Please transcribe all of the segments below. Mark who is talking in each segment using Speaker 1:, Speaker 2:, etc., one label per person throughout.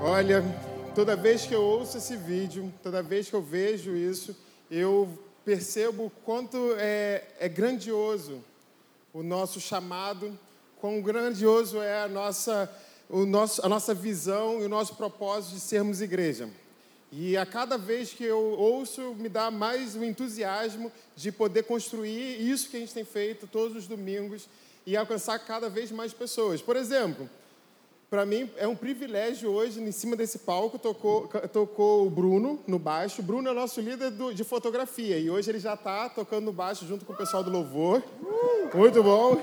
Speaker 1: Olha, toda vez que eu ouço esse vídeo, toda vez que eu vejo isso, eu percebo quanto é, é grandioso o nosso chamado, quão grandioso é a nossa, o nosso, a nossa visão e o nosso propósito de sermos igreja. E a cada vez que eu ouço, me dá mais o entusiasmo de poder construir isso que a gente tem feito todos os domingos e alcançar cada vez mais pessoas. Por exemplo, para mim é um privilégio hoje, em cima desse palco, tocou, tocou o Bruno no baixo. O Bruno é o nosso líder do, de fotografia e hoje ele já está tocando no baixo junto com o pessoal do Louvor. Muito bom.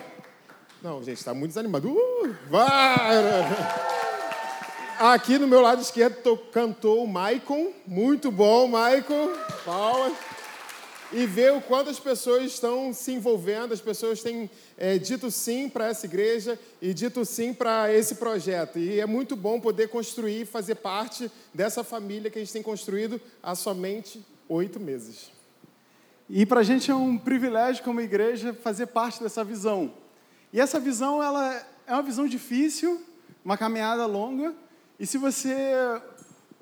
Speaker 1: Não, gente, está muito desanimado. Uh, vai! Aqui no meu lado esquerdo cantou o Maicon. Muito bom, Maicon. Palmas. E ver o quanto as pessoas estão se envolvendo, as pessoas têm é, dito sim para essa igreja e dito sim para esse projeto. E é muito bom poder construir e fazer parte dessa família que a gente tem construído há somente oito meses.
Speaker 2: E para a gente é um privilégio como igreja fazer parte dessa visão. E essa visão ela é uma visão difícil, uma caminhada longa, e se você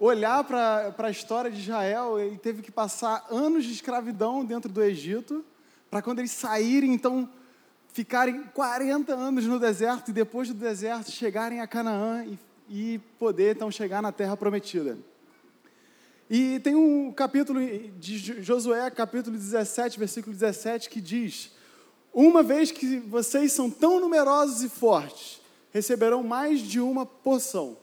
Speaker 2: olhar para a história de Israel, ele teve que passar anos de escravidão dentro do Egito, para quando eles saírem, então, ficarem 40 anos no deserto e depois do deserto chegarem a Canaã e, e poder, então, chegar na terra prometida. E tem um capítulo de Josué, capítulo 17, versículo 17, que diz: Uma vez que vocês são tão numerosos e fortes, receberão mais de uma porção.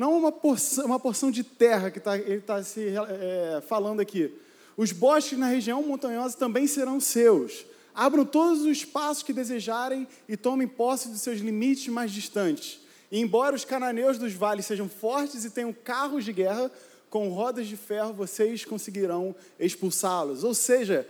Speaker 2: Não uma porção, uma porção de terra que tá, ele está se é, falando aqui. Os bosques na região montanhosa também serão seus. Abram todos os espaços que desejarem e tomem posse dos seus limites mais distantes. E embora os cananeus dos vales sejam fortes e tenham carros de guerra, com rodas de ferro vocês conseguirão expulsá-los. Ou seja,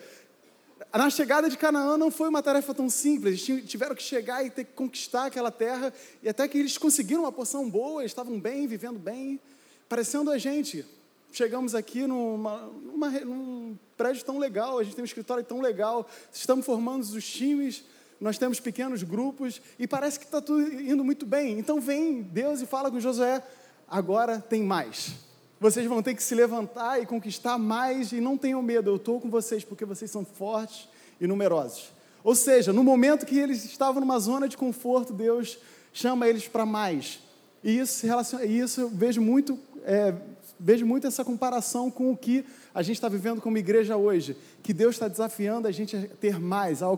Speaker 2: na chegada de Canaã não foi uma tarefa tão simples, eles tiveram que chegar e ter que conquistar aquela terra, e até que eles conseguiram uma porção boa, estavam bem, vivendo bem, parecendo a gente. Chegamos aqui numa, numa, num prédio tão legal, a gente tem um escritório tão legal, estamos formando os times, nós temos pequenos grupos, e parece que está tudo indo muito bem. Então vem Deus e fala com Josué: agora tem mais vocês vão ter que se levantar e conquistar mais, e não tenham medo, eu estou com vocês porque vocês são fortes e numerosos. Ou seja, no momento que eles estavam numa zona de conforto, Deus chama eles para mais. E isso, relaciona, isso eu vejo muito, é, vejo muito essa comparação com o que a gente está vivendo como igreja hoje, que Deus está desafiando a gente a ter mais, a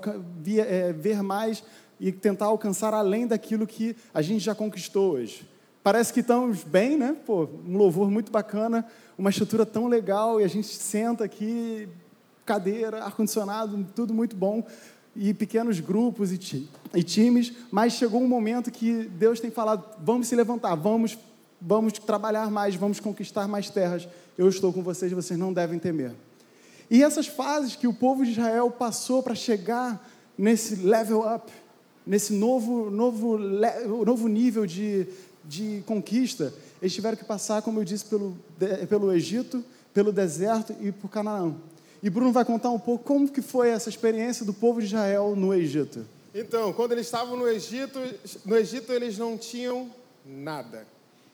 Speaker 2: é, ver mais e tentar alcançar além daquilo que a gente já conquistou hoje. Parece que estamos bem, né? Pô, um louvor muito bacana, uma estrutura tão legal e a gente senta aqui, cadeira, ar-condicionado, tudo muito bom e pequenos grupos e, ti e times, mas chegou um momento que Deus tem falado: vamos se levantar, vamos, vamos trabalhar mais, vamos conquistar mais terras. Eu estou com vocês, vocês não devem temer. E essas fases que o povo de Israel passou para chegar nesse level up, nesse novo, novo, novo nível de, de conquista, eles tiveram que passar, como eu disse, pelo, pelo Egito, pelo deserto e por Canaã. E Bruno vai contar um pouco como que foi essa experiência do povo de Israel no Egito.
Speaker 1: Então, quando eles estavam no Egito, no Egito eles não tinham nada.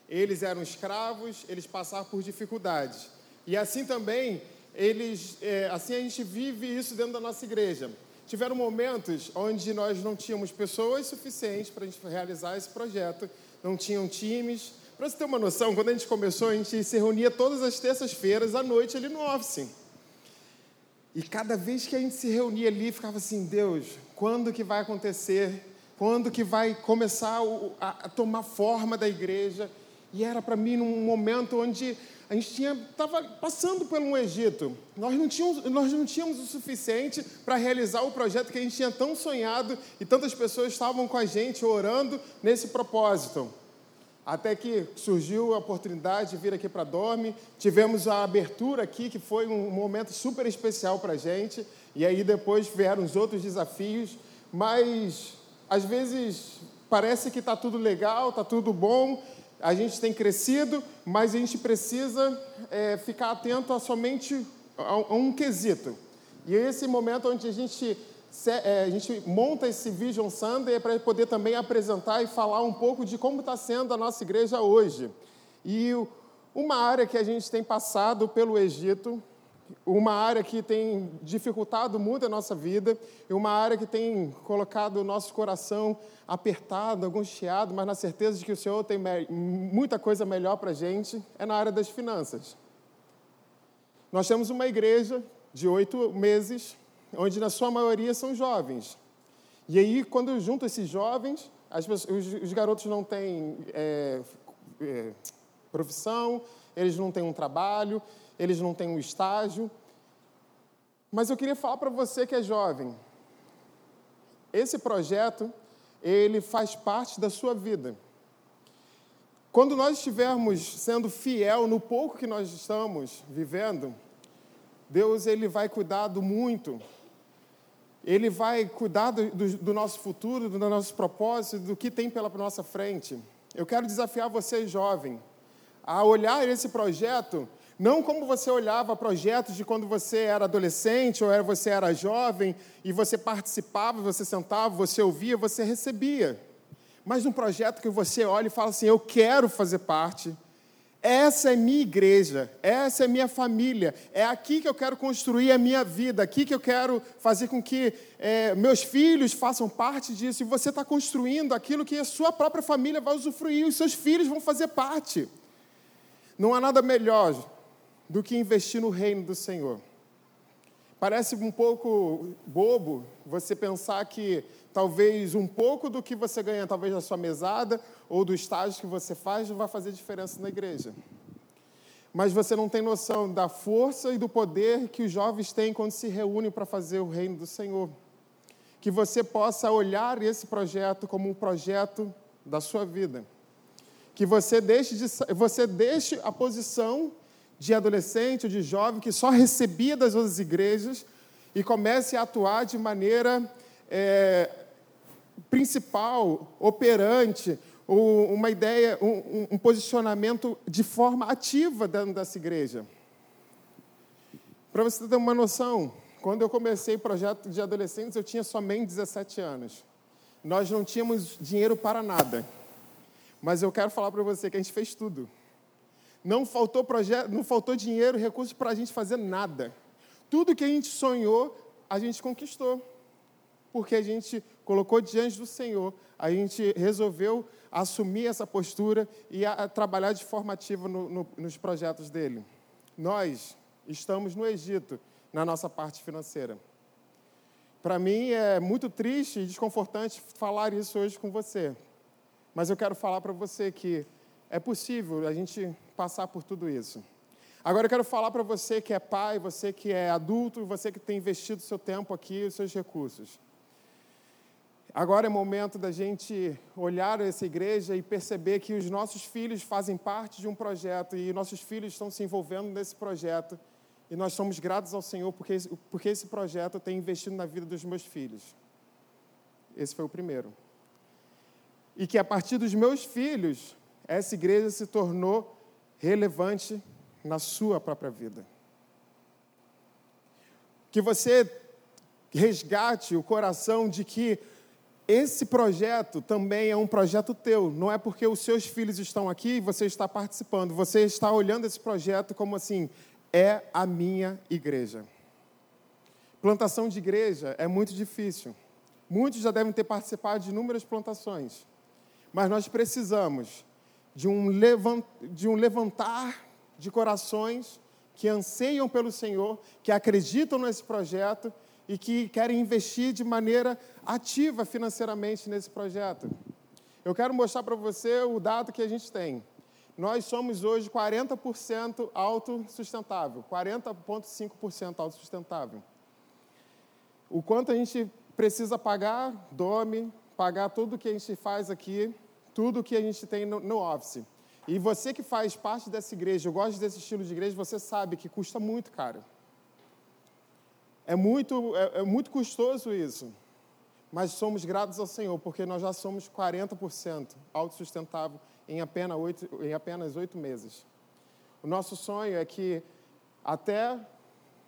Speaker 1: Eles eram escravos, eles passavam por dificuldades. E assim também, eles, é, assim a gente vive isso dentro da nossa igreja. Tiveram momentos onde nós não tínhamos pessoas suficientes para a gente realizar esse projeto não tinham times. Para você ter uma noção, quando a gente começou, a gente se reunia todas as terças-feiras à noite ali no office. E cada vez que a gente se reunia ali, ficava assim, Deus, quando que vai acontecer? Quando que vai começar a tomar forma da igreja? E era para mim num momento onde a gente estava passando por um Egito. Nós não, tínhamos, nós não tínhamos o suficiente para realizar o projeto que a gente tinha tão sonhado e tantas pessoas estavam com a gente orando nesse propósito. Até que surgiu a oportunidade de vir aqui para Dorme, tivemos a abertura aqui, que foi um momento super especial para a gente, e aí depois vieram os outros desafios, mas às vezes parece que está tudo legal, está tudo bom, a gente tem crescido, mas a gente precisa é, ficar atento a somente a, um quesito. E é esse momento onde a gente, a gente monta esse Vision Sunday é para poder também apresentar e falar um pouco de como está sendo a nossa igreja hoje. E uma área que a gente tem passado pelo Egito, uma área que tem dificultado muito a nossa vida, e uma área que tem colocado o nosso coração apertado, angustiado, mas na certeza de que o Senhor tem muita coisa melhor para a gente, é na área das finanças. Nós temos uma igreja de oito meses, onde na sua maioria são jovens. E aí, quando eu junto esses jovens, pessoas, os, os, garotos não têm é, é, profissão, eles não têm um trabalho, eles não têm um estágio. Mas eu queria falar para você que é jovem. Esse projeto, ele faz parte da sua vida. Quando nós estivermos sendo fiel no pouco que nós estamos vivendo, Deus ele vai cuidar do muito. Ele vai cuidar do, do, do nosso futuro, do nosso propósito, do que tem pela nossa frente. Eu quero desafiar você, jovem, a olhar esse projeto não como você olhava projetos de quando você era adolescente ou você era jovem e você participava, você sentava, você ouvia, você recebia. Mas um projeto que você olha e fala assim: eu quero fazer parte. Essa é minha igreja, essa é minha família, é aqui que eu quero construir a minha vida, aqui que eu quero fazer com que é, meus filhos façam parte disso. E você está construindo aquilo que a sua própria família vai usufruir, os seus filhos vão fazer parte. Não há nada melhor do que investir no reino do Senhor. Parece um pouco bobo você pensar que talvez um pouco do que você ganha, talvez da sua mesada ou do estágio que você faz, vai fazer diferença na igreja. Mas você não tem noção da força e do poder que os jovens têm quando se reúnem para fazer o reino do Senhor. Que você possa olhar esse projeto como um projeto da sua vida. Que você deixe, de, você deixe a posição de adolescente ou de jovem que só recebia das outras igrejas e comece a atuar de maneira é, principal, operante, uma ideia, um, um, posicionamento de forma ativa dentro dessa igreja. Para você ter uma noção, quando eu comecei o projeto de adolescentes, eu tinha somente 17 anos. Nós não tínhamos dinheiro para nada. Mas eu quero falar para você que a gente fez tudo. Não faltou projeto, não faltou dinheiro, recursos para a gente fazer nada. Tudo que a gente sonhou, a gente conquistou. Porque a gente colocou diante do Senhor, a gente resolveu assumir essa postura e a, a trabalhar de forma ativa no, no, nos projetos dele. Nós estamos no Egito, na nossa parte financeira. Para mim é muito triste e desconfortante falar isso hoje com você. Mas eu quero falar para você que é possível a gente passar por tudo isso. Agora eu quero falar para você que é pai, você que é adulto, você que tem investido seu tempo aqui, os seus recursos. Agora é momento da gente olhar essa igreja e perceber que os nossos filhos fazem parte de um projeto e nossos filhos estão se envolvendo nesse projeto. E nós somos gratos ao Senhor porque, porque esse projeto tem investido na vida dos meus filhos. Esse foi o primeiro. E que a partir dos meus filhos, essa igreja se tornou relevante na sua própria vida. Que você resgate o coração de que esse projeto também é um projeto teu. Não é porque os seus filhos estão aqui e você está participando. Você está olhando esse projeto como assim: é a minha igreja. Plantação de igreja é muito difícil. Muitos já devem ter participado de inúmeras plantações. Mas nós precisamos de um, um levantar de corações que anseiam pelo Senhor, que acreditam nesse projeto e que querem investir de maneira ativa financeiramente nesse projeto. Eu quero mostrar para você o dado que a gente tem. Nós somos hoje 40% autossustentável, 40,5% autossustentável. O quanto a gente precisa pagar, dome, pagar tudo que a gente faz aqui tudo que a gente tem no, no office. E você que faz parte dessa igreja, eu gosto desse estilo de igreja, você sabe que custa muito caro. É muito, é, é muito custoso isso. Mas somos gratos ao Senhor, porque nós já somos 40% autossustentável em apenas oito, em apenas oito meses. O nosso sonho é que até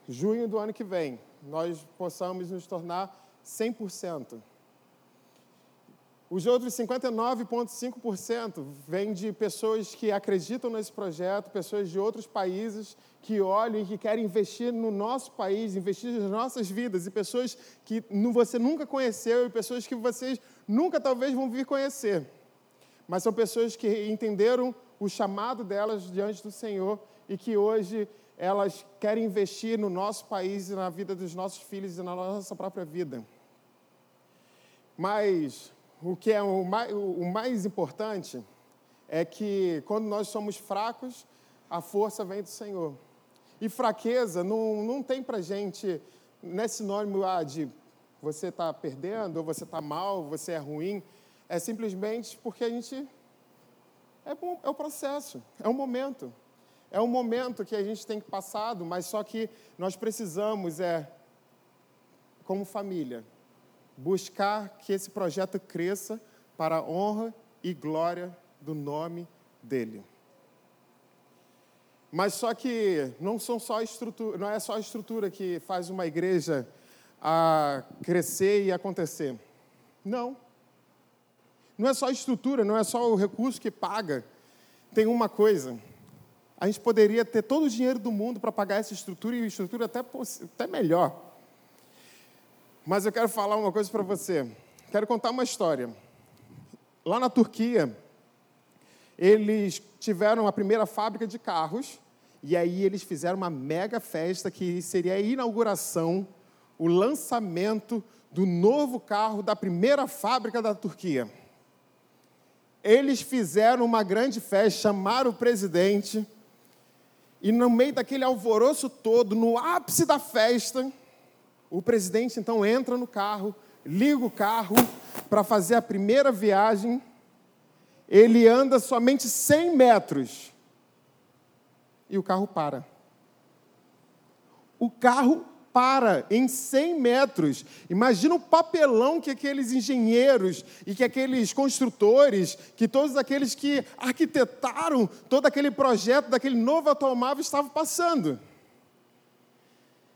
Speaker 1: junho do ano que vem nós possamos nos tornar 100%. Os outros 59,5% vêm de pessoas que acreditam nesse projeto, pessoas de outros países que olham e que querem investir no nosso país, investir nas nossas vidas, e pessoas que você nunca conheceu e pessoas que vocês nunca talvez vão vir conhecer. Mas são pessoas que entenderam o chamado delas diante do Senhor e que hoje elas querem investir no nosso país e na vida dos nossos filhos e na nossa própria vida. Mas o que é o mais, o mais importante é que quando nós somos fracos, a força vem do Senhor. E fraqueza não, não tem para gente, não é sinônimo ah, de você está perdendo, ou você está mal, você é ruim. É simplesmente porque a gente. É, é o processo, é o momento. É um momento que a gente tem passado, mas só que nós precisamos, é, como família, buscar que esse projeto cresça para a honra e glória do nome dele. Mas só que não são só estrutura, não é só a estrutura que faz uma igreja a crescer e acontecer. Não. Não é só a estrutura, não é só o recurso que paga. Tem uma coisa. A gente poderia ter todo o dinheiro do mundo para pagar essa estrutura e estrutura até, até melhor. Mas eu quero falar uma coisa para você. Quero contar uma história. Lá na Turquia, eles tiveram a primeira fábrica de carros e aí eles fizeram uma mega festa que seria a inauguração, o lançamento do novo carro da primeira fábrica da Turquia. Eles fizeram uma grande festa, chamaram o presidente e no meio daquele alvoroço todo, no ápice da festa, o presidente então entra no carro, liga o carro para fazer a primeira viagem. Ele anda somente 100 metros e o carro para. O carro para em 100 metros. Imagina o papelão que aqueles engenheiros e que aqueles construtores, que todos aqueles que arquitetaram todo aquele projeto daquele novo automóvel estavam passando.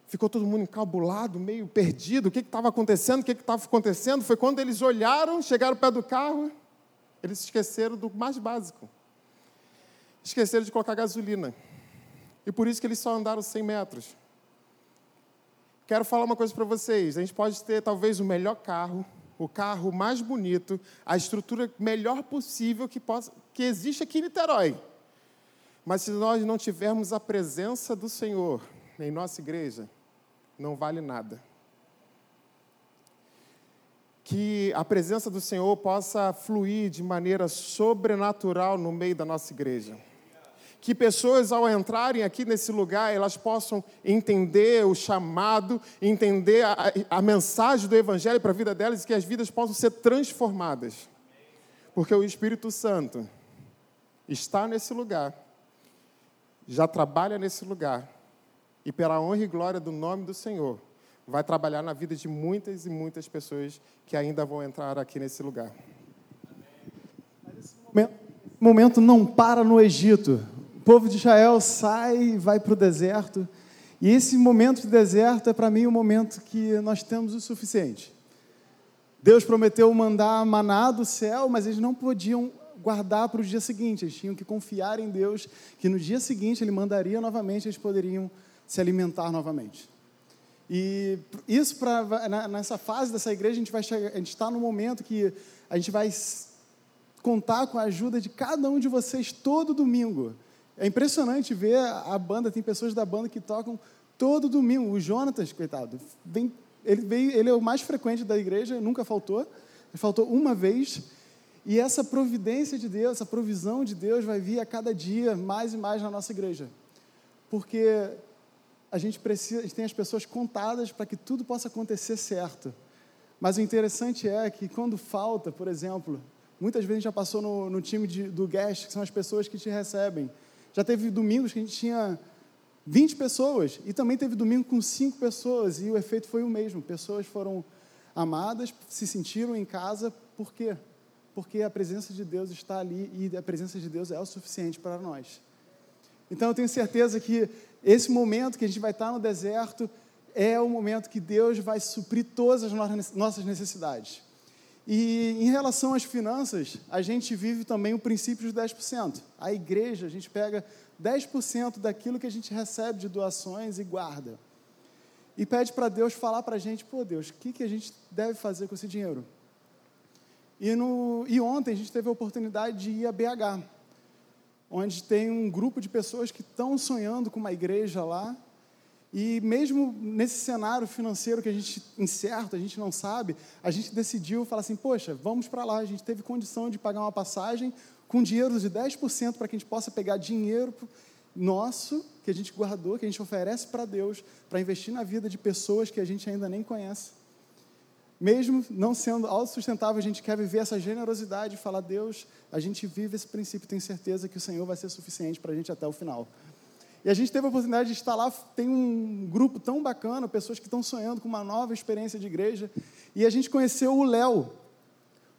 Speaker 1: Ficou todo mundo encabulado, meio perdido. O que estava acontecendo? O que estava acontecendo? Foi quando eles olharam, chegaram perto do carro, eles esqueceram do mais básico. Esqueceram de colocar gasolina. E por isso que eles só andaram 100 metros. Quero falar uma coisa para vocês. A gente pode ter talvez o melhor carro, o carro mais bonito, a estrutura melhor possível que, possa, que existe aqui em Niterói. Mas se nós não tivermos a presença do Senhor em nossa igreja, não vale nada. Que a presença do Senhor possa fluir de maneira sobrenatural no meio da nossa igreja. Que pessoas, ao entrarem aqui nesse lugar, elas possam entender o chamado, entender a, a mensagem do Evangelho para a vida delas e que as vidas possam ser transformadas. Porque o Espírito Santo está nesse lugar, já trabalha nesse lugar e pela honra e glória do nome do Senhor, vai trabalhar na vida de muitas e muitas pessoas que ainda vão entrar aqui nesse lugar.
Speaker 2: Esse momento não para no Egito. O povo de Israel sai e vai para o deserto. E esse momento de deserto é para mim o momento que nós temos o suficiente. Deus prometeu mandar maná do céu, mas eles não podiam guardar para o dia seguinte. Eles tinham que confiar em Deus, que no dia seguinte Ele mandaria novamente, eles poderiam se alimentar novamente. E isso para nessa fase dessa igreja a gente vai chegar, a gente está no momento que a gente vai contar com a ajuda de cada um de vocês todo domingo. É impressionante ver a banda, tem pessoas da banda que tocam todo domingo. O Jonatas, coitado, vem, ele, veio, ele é o mais frequente da igreja, nunca faltou. Faltou uma vez. E essa providência de Deus, essa provisão de Deus vai vir a cada dia mais e mais na nossa igreja. Porque a gente precisa, a gente tem as pessoas contadas para que tudo possa acontecer certo. Mas o interessante é que quando falta, por exemplo, muitas vezes a gente já passou no, no time de, do guest, que são as pessoas que te recebem. Já teve domingos que a gente tinha 20 pessoas e também teve domingo com 5 pessoas e o efeito foi o mesmo. Pessoas foram amadas, se sentiram em casa, por quê? Porque a presença de Deus está ali e a presença de Deus é o suficiente para nós. Então eu tenho certeza que esse momento que a gente vai estar no deserto é o momento que Deus vai suprir todas as nossas necessidades. E em relação às finanças, a gente vive também o princípio dos 10%. A igreja, a gente pega 10% daquilo que a gente recebe de doações e guarda. E pede para Deus falar para a gente, pô Deus, o que, que a gente deve fazer com esse dinheiro? E, no, e ontem a gente teve a oportunidade de ir a BH, onde tem um grupo de pessoas que estão sonhando com uma igreja lá. E mesmo nesse cenário financeiro que a gente incerto, a gente não sabe, a gente decidiu falar assim, poxa, vamos para lá. A gente teve condição de pagar uma passagem com dinheiro de 10% para que a gente possa pegar dinheiro nosso, que a gente guardou, que a gente oferece para Deus, para investir na vida de pessoas que a gente ainda nem conhece. Mesmo não sendo autossustentável, a gente quer viver essa generosidade e falar, Deus, a gente vive esse princípio, tenho certeza que o Senhor vai ser suficiente para a gente até o final. E a gente teve a oportunidade de estar lá, tem um grupo tão bacana, pessoas que estão sonhando com uma nova experiência de igreja, e a gente conheceu o Léo.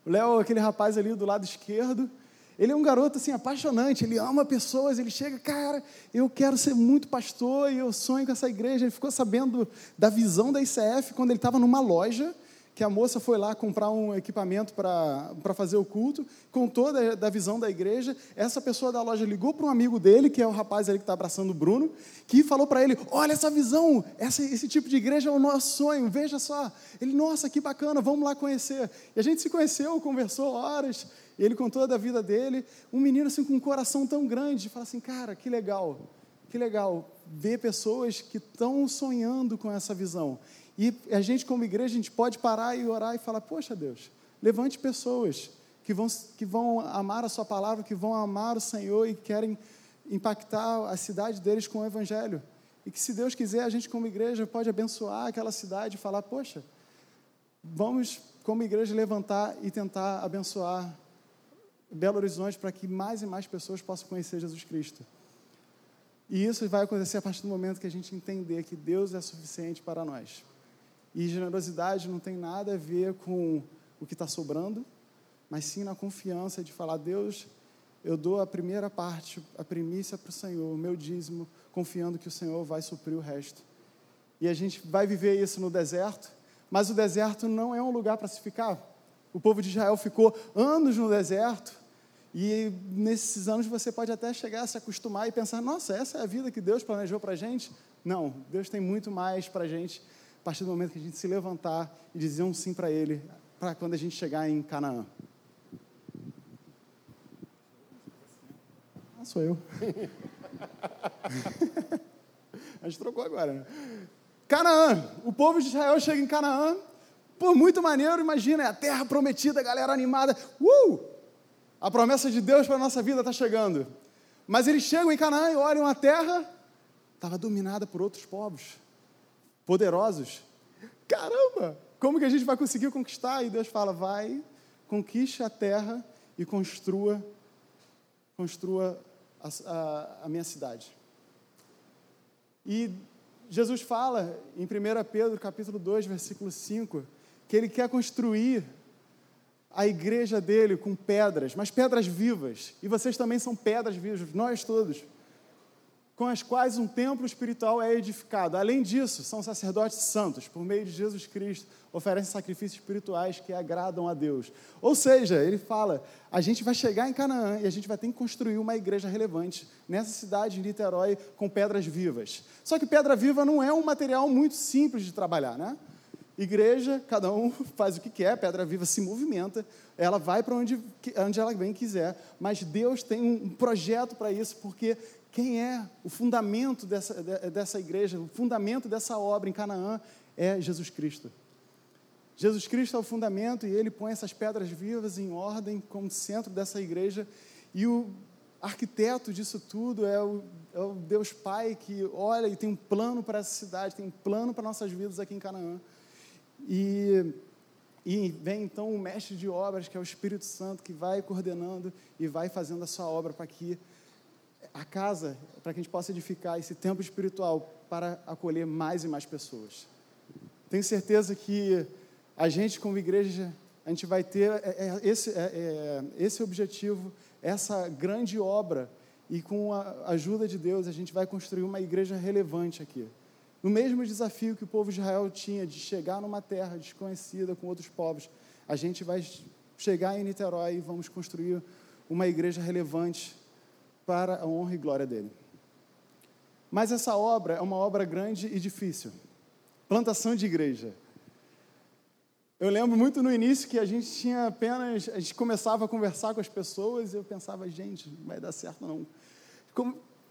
Speaker 2: O Léo, aquele rapaz ali do lado esquerdo, ele é um garoto assim apaixonante, ele ama pessoas, ele chega, cara, eu quero ser muito pastor e eu sonho com essa igreja. Ele ficou sabendo da visão da ICF quando ele estava numa loja que a moça foi lá comprar um equipamento para fazer o culto, contou da, visão da igreja. Essa pessoa da loja ligou para um amigo dele, que é o rapaz ali que está abraçando o Bruno, que falou para ele: Olha essa visão, essa, esse tipo de igreja é o nosso sonho, veja só. Ele, nossa, que bacana, vamos lá conhecer. E a gente se conheceu, conversou horas, ele contou da vida dele. Um menino assim com um coração tão grande, fala assim: Cara, que legal, que legal ver pessoas que estão sonhando com essa visão. E a gente, como igreja, a gente pode parar e orar e falar: Poxa, Deus, levante pessoas que vão, que vão amar a Sua palavra, que vão amar o Senhor e querem impactar a cidade deles com o Evangelho. E que, se Deus quiser, a gente, como igreja, pode abençoar aquela cidade e falar: Poxa, vamos, como igreja, levantar e tentar abençoar Belo Horizonte para que mais e mais pessoas possam conhecer Jesus Cristo. E isso vai acontecer a partir do momento que a gente entender que Deus é suficiente para nós. E generosidade não tem nada a ver com o que está sobrando, mas sim na confiança de falar: Deus, eu dou a primeira parte, a primícia para o Senhor, o meu dízimo, confiando que o Senhor vai suprir o resto. E a gente vai viver isso no deserto, mas o deserto não é um lugar para se ficar. O povo de Israel ficou anos no deserto, e nesses anos você pode até chegar a se acostumar e pensar: nossa, essa é a vida que Deus planejou para a gente? Não, Deus tem muito mais para a gente partir do momento que a gente se levantar e dizer um sim para Ele, para quando a gente chegar em Canaã. Ah, sou eu. a gente trocou agora, né? Canaã. O povo de Israel chega em Canaã. Pô, muito maneiro, imagina, é a terra prometida, a galera animada. Uh! A promessa de Deus para a nossa vida está chegando. Mas eles chegam em Canaã e olham a terra, estava dominada por outros povos poderosos. Caramba! Como que a gente vai conseguir conquistar? E Deus fala: vai, conquiste a terra e construa, construa a, a, a minha cidade. E Jesus fala em 1 Pedro capítulo 2, versículo 5, que ele quer construir a igreja dele com pedras, mas pedras vivas. E vocês também são pedras vivas, nós todos com as quais um templo espiritual é edificado. Além disso, são sacerdotes santos, por meio de Jesus Cristo, oferecem sacrifícios espirituais que agradam a Deus. Ou seja, ele fala: a gente vai chegar em Canaã e a gente vai ter que construir uma igreja relevante nessa cidade de Niterói com pedras vivas. Só que pedra viva não é um material muito simples de trabalhar, né? Igreja, cada um faz o que quer, pedra viva se movimenta, ela vai para onde, onde ela bem quiser, mas Deus tem um projeto para isso, porque quem é o fundamento dessa, dessa igreja, o fundamento dessa obra em Canaã é Jesus Cristo. Jesus Cristo é o fundamento e ele põe essas pedras vivas em ordem como centro dessa igreja. E o arquiteto disso tudo é o, é o Deus Pai que olha e tem um plano para essa cidade, tem um plano para nossas vidas aqui em Canaã. E, e vem então o mestre de obras, que é o Espírito Santo, que vai coordenando e vai fazendo a sua obra para que a casa para que a gente possa edificar esse templo espiritual para acolher mais e mais pessoas. Tenho certeza que a gente, como igreja, a gente vai ter é, é, esse, é, esse objetivo, essa grande obra, e com a ajuda de Deus, a gente vai construir uma igreja relevante aqui. No mesmo desafio que o povo de Israel tinha de chegar numa terra desconhecida com outros povos, a gente vai chegar em Niterói e vamos construir uma igreja relevante para a honra e glória dele. Mas essa obra é uma obra grande e difícil. Plantação de igreja. Eu lembro muito no início que a gente tinha apenas, a gente começava a conversar com as pessoas e eu pensava, gente, não vai dar certo não.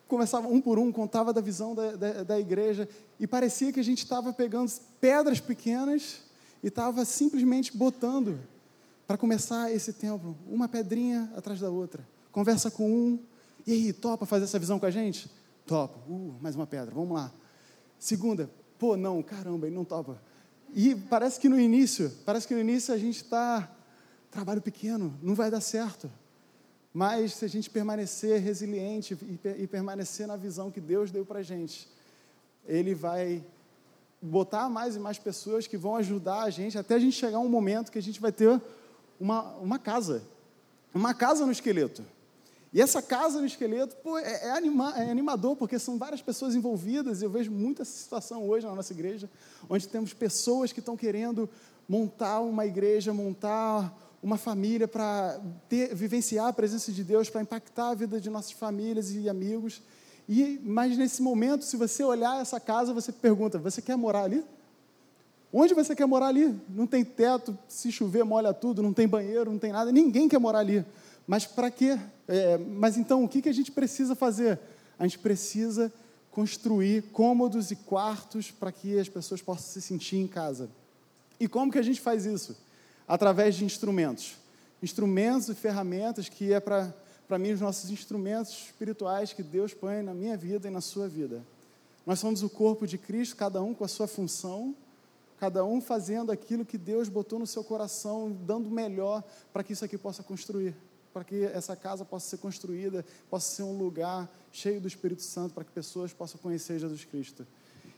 Speaker 2: Começava um por um, contava da visão da, da, da igreja e parecia que a gente estava pegando pedras pequenas e estava simplesmente botando para começar esse templo, uma pedrinha atrás da outra. Conversa com um, e aí, topa fazer essa visão com a gente? Topa. Uh, mais uma pedra, vamos lá. Segunda, pô, não, caramba, ele não topa. E parece que no início, parece que no início a gente está, trabalho pequeno, não vai dar certo. Mas se a gente permanecer resiliente e, e permanecer na visão que Deus deu para a gente, Ele vai botar mais e mais pessoas que vão ajudar a gente, até a gente chegar um momento que a gente vai ter uma, uma casa. Uma casa no esqueleto. E essa casa no esqueleto pô, é, é, anima, é, animador, porque são várias pessoas envolvidas. Eu vejo muita situação hoje na nossa igreja, onde temos pessoas que estão querendo montar uma igreja, montar uma família para vivenciar a presença de Deus, para impactar a vida de nossas famílias e amigos. E, mas nesse momento, se você olhar essa casa, você pergunta: você quer morar ali? Onde você quer morar ali? Não tem teto, se chover molha tudo, não tem banheiro, não tem nada, ninguém quer morar ali. Mas para quê? É, mas então, o que, que a gente precisa fazer? A gente precisa construir cômodos e quartos para que as pessoas possam se sentir em casa. E como que a gente faz isso? Através de instrumentos. Instrumentos e ferramentas que é para, para mim, os nossos instrumentos espirituais que Deus põe na minha vida e na sua vida. Nós somos o corpo de Cristo, cada um com a sua função, cada um fazendo aquilo que Deus botou no seu coração, dando melhor para que isso aqui possa construir para que essa casa possa ser construída, possa ser um lugar cheio do Espírito Santo, para que pessoas possam conhecer Jesus Cristo.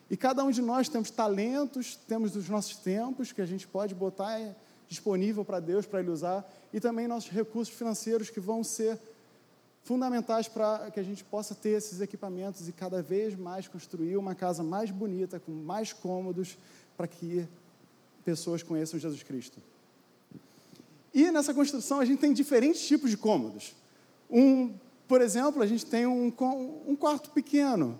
Speaker 2: E cada um de nós temos talentos, temos os nossos tempos que a gente pode botar disponível para Deus, para Ele usar, e também nossos recursos financeiros que vão ser fundamentais para que a gente possa ter esses equipamentos e cada vez mais construir uma casa mais bonita, com mais cômodos, para que pessoas conheçam Jesus Cristo. E nessa construção a gente tem diferentes tipos de cômodos. Um, por exemplo, a gente tem um, um quarto pequeno,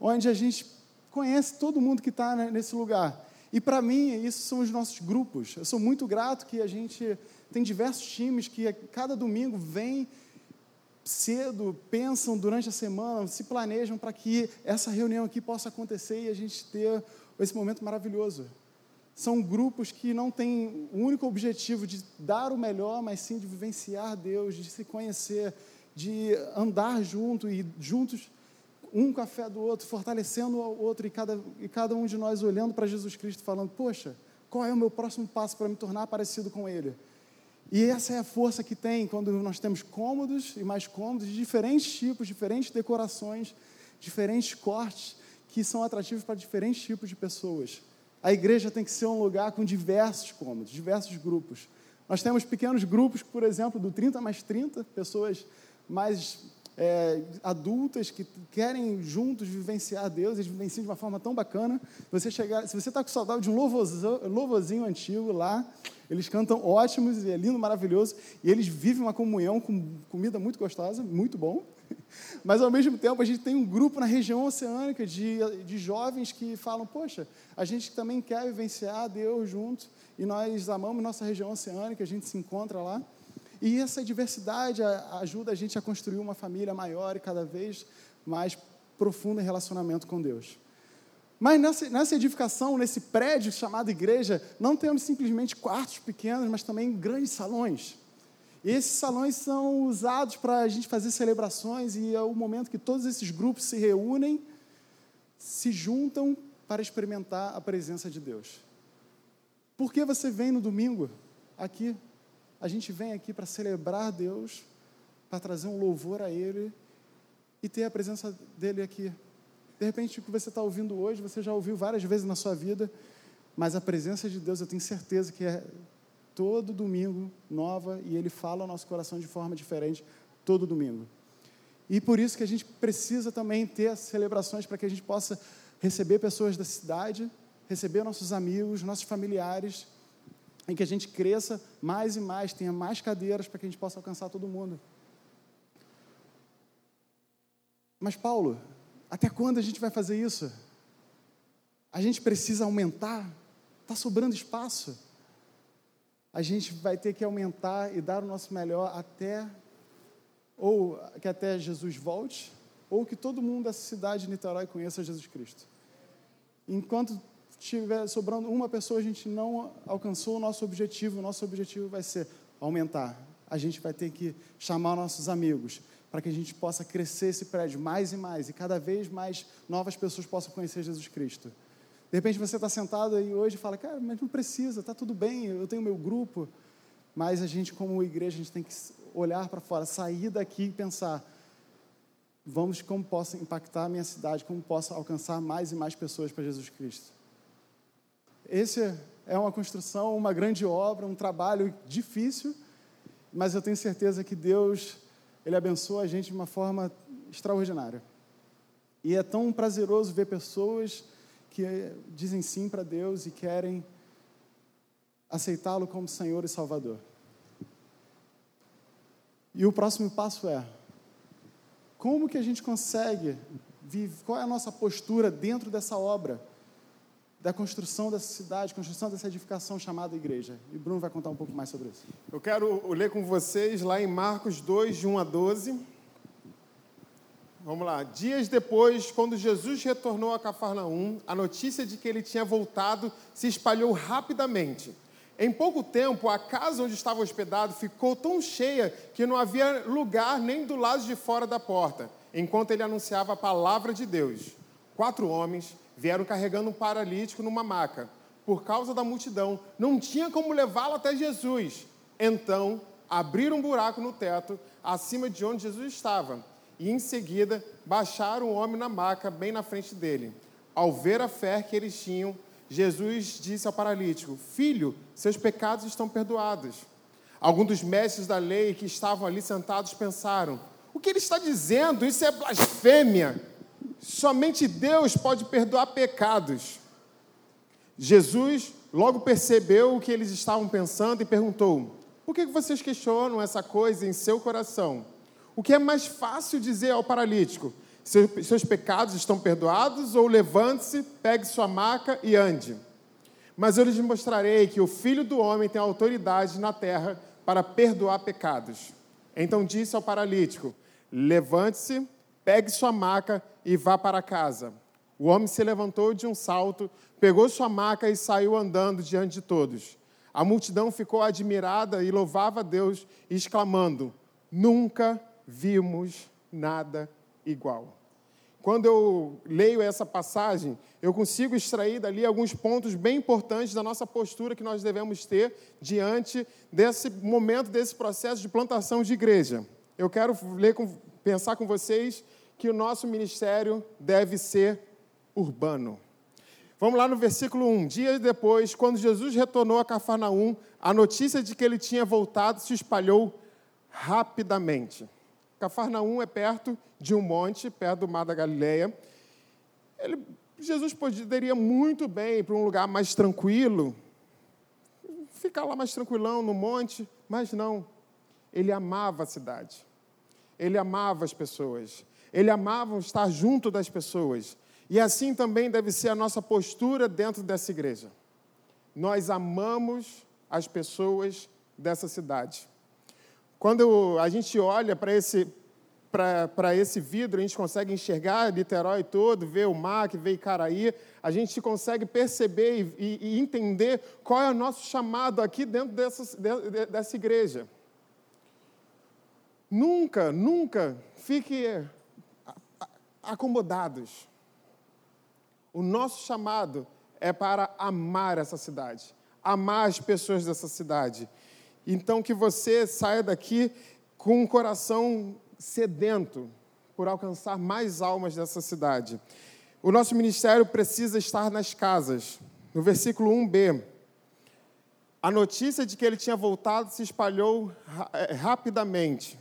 Speaker 2: onde a gente conhece todo mundo que está nesse lugar. E para mim, isso são os nossos grupos. Eu sou muito grato que a gente tem diversos times que cada domingo vêm cedo, pensam durante a semana, se planejam para que essa reunião aqui possa acontecer e a gente ter esse momento maravilhoso são grupos que não têm o único objetivo de dar o melhor, mas sim de vivenciar Deus, de se conhecer, de andar junto e juntos, um café do outro, fortalecendo o outro e cada, e cada um de nós olhando para Jesus Cristo, falando: Poxa, qual é o meu próximo passo para me tornar parecido com Ele? E essa é a força que tem quando nós temos cômodos e mais cômodos, de diferentes tipos, diferentes decorações, diferentes cortes, que são atrativos para diferentes tipos de pessoas. A igreja tem que ser um lugar com diversos cômodos, diversos grupos. Nós temos pequenos grupos, por exemplo, do 30 mais 30, pessoas mais é, adultas que querem juntos vivenciar Deus, eles vivenciam de uma forma tão bacana. Você chegar, se você está com saudade de um louvorzinho antigo lá, eles cantam ótimos, é lindo, maravilhoso, e eles vivem uma comunhão com comida muito gostosa, muito bom. Mas, ao mesmo tempo, a gente tem um grupo na região oceânica de, de jovens que falam: Poxa, a gente também quer vivenciar Deus junto, e nós amamos nossa região oceânica, a gente se encontra lá. E essa diversidade ajuda a gente a construir uma família maior e cada vez mais profunda em relacionamento com Deus. Mas nessa, nessa, edificação, nesse prédio chamado igreja, não temos simplesmente quartos pequenos, mas também grandes salões. Esses salões são usados para a gente fazer celebrações e é o momento que todos esses grupos se reúnem, se juntam para experimentar a presença de Deus. Por que você vem no domingo aqui? A gente vem aqui para celebrar Deus, para trazer um louvor a Ele e ter a presença dele aqui. De repente, o que você está ouvindo hoje, você já ouviu várias vezes na sua vida, mas a presença de Deus, eu tenho certeza que é todo domingo nova e ele fala ao nosso coração de forma diferente todo domingo. E por isso que a gente precisa também ter celebrações para que a gente possa receber pessoas da cidade, receber nossos amigos, nossos familiares em que a gente cresça mais e mais, tenha mais cadeiras para que a gente possa alcançar todo mundo. Mas, Paulo, até quando a gente vai fazer isso? A gente precisa aumentar? Está sobrando espaço. A gente vai ter que aumentar e dar o nosso melhor até, ou que até Jesus volte, ou que todo mundo dessa cidade de Niterói conheça Jesus Cristo. Enquanto estiver sobrando uma pessoa, a gente não alcançou o nosso objetivo. O nosso objetivo vai ser aumentar. A gente vai ter que chamar nossos amigos para que a gente possa crescer esse prédio mais e mais e cada vez mais novas pessoas possam conhecer Jesus Cristo. De repente você está sentado aí hoje e fala, cara, mas não precisa, está tudo bem, eu tenho meu grupo. Mas a gente, como igreja, a gente tem que olhar para fora, sair daqui e pensar, vamos como posso impactar a minha cidade, como posso alcançar mais e mais pessoas para Jesus Cristo. Esse é uma construção, uma grande obra, um trabalho difícil, mas eu tenho certeza que Deus, Ele abençoa a gente de uma forma extraordinária. E é tão prazeroso ver pessoas que dizem sim para Deus e querem aceitá-lo como Senhor e Salvador. E o próximo passo é: como que a gente consegue, qual é a nossa postura dentro dessa obra? da construção dessa cidade, construção dessa edificação chamada igreja. E Bruno vai contar um pouco mais sobre isso.
Speaker 1: Eu quero ler com vocês lá em Marcos 2, de 1 a 12. Vamos lá. Dias depois, quando Jesus retornou a Cafarnaum, a notícia de que ele tinha voltado se espalhou rapidamente. Em pouco tempo, a casa onde estava hospedado ficou tão cheia que não havia lugar nem do lado de fora da porta, enquanto ele anunciava a palavra de Deus. Quatro homens vieram carregando um paralítico numa maca. Por causa da multidão, não tinha como levá-lo até Jesus. Então, abriram um buraco no teto, acima de onde Jesus estava. E em seguida, baixaram o homem na maca, bem na frente dele. Ao ver a fé que eles tinham, Jesus disse ao paralítico: Filho, seus pecados estão perdoados. Alguns dos mestres da lei que estavam ali sentados pensaram: O que ele está dizendo? Isso é blasfêmia. Somente Deus pode perdoar pecados. Jesus logo percebeu o que eles estavam pensando e perguntou: Por que vocês questionam essa coisa em seu coração? O que é mais fácil dizer ao paralítico? Seus pecados estão perdoados? Ou levante-se, pegue sua maca e ande? Mas eu lhes mostrarei que o filho do homem tem autoridade na terra para perdoar pecados. Então disse ao paralítico: Levante-se, pegue sua maca e vá para casa. O homem se levantou de um salto, pegou sua maca e saiu andando diante de todos. A multidão ficou admirada e louvava a Deus, exclamando: Nunca vimos nada igual. Quando eu leio essa passagem, eu consigo extrair dali alguns pontos bem importantes da nossa postura que nós devemos ter diante desse momento, desse processo de plantação de igreja. Eu quero ler pensar com vocês que o nosso ministério deve ser urbano. Vamos lá no versículo 1. Dias depois, quando Jesus retornou a Cafarnaum, a notícia de que ele tinha voltado se espalhou rapidamente. Cafarnaum é perto de um monte, perto do mar da Galileia. Ele, Jesus poderia muito bem ir para um lugar mais tranquilo, ficar lá mais tranquilão no monte, mas não. Ele amava a cidade. Ele amava as pessoas. Ele amava estar junto das pessoas. E assim também deve ser a nossa postura dentro dessa igreja. Nós amamos as pessoas dessa cidade. Quando a gente olha para esse, esse vidro, a gente consegue enxergar Niterói todo, ver o mar, que vê Icaraí, a gente consegue perceber e, e, entender qual é o nosso chamado aqui dentro dessa, dessa igreja. Nunca, nunca fique acomodados. O nosso chamado é para amar essa cidade, amar as pessoas dessa cidade. Então, que você saia daqui com um coração sedento por alcançar mais almas dessa cidade. O nosso ministério precisa estar nas casas. No versículo 1b, a notícia de que ele tinha voltado se espalhou eh, rapidamente.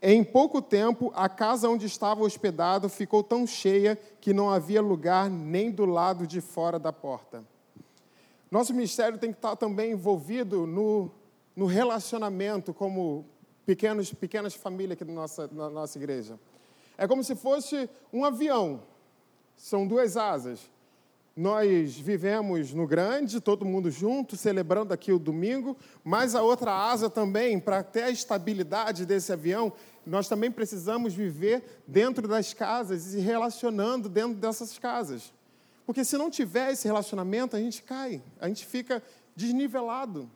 Speaker 1: Em pouco tempo, a casa onde estava hospedado ficou tão cheia que não havia lugar nem do lado de fora da porta. Nosso ministério tem que estar também envolvido no, no relacionamento como pequenos, pequenas famílias aqui na nossa, na nossa igreja. É como se fosse um avião. São duas asas. Nós vivemos no grande, todo mundo junto, celebrando aqui o domingo, mas a outra asa também, para ter a estabilidade desse avião, nós também precisamos viver dentro das casas e relacionando dentro dessas casas. Porque se não tiver esse relacionamento, a gente cai, a gente fica desnivelado.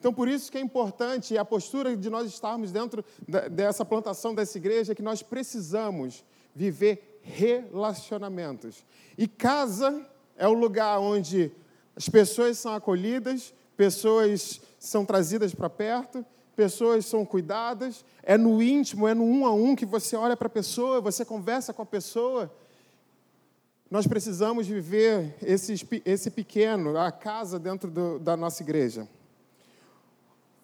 Speaker 1: Então, por isso que é importante, a postura de nós estarmos dentro dessa plantação dessa igreja, é que nós precisamos viver relacionamentos. E casa é o lugar onde as pessoas são acolhidas, pessoas são trazidas para perto, pessoas são cuidadas. É no íntimo, é no um a um que você olha para a pessoa, você conversa com a pessoa. Nós precisamos viver esse, esse pequeno, a casa dentro do, da nossa igreja.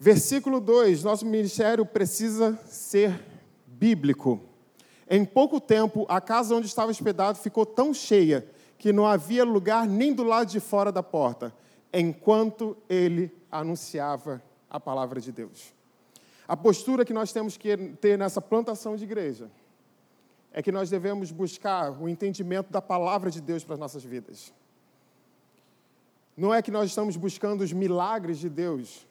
Speaker 1: Versículo 2: nosso ministério precisa ser bíblico. Em pouco tempo, a casa onde estava hospedado ficou tão cheia que não havia lugar nem do lado de fora da porta, enquanto ele anunciava a palavra de Deus. A postura que nós temos que ter nessa plantação de igreja é que nós devemos buscar o entendimento da palavra de Deus para as nossas vidas. Não é que nós estamos buscando os milagres de Deus,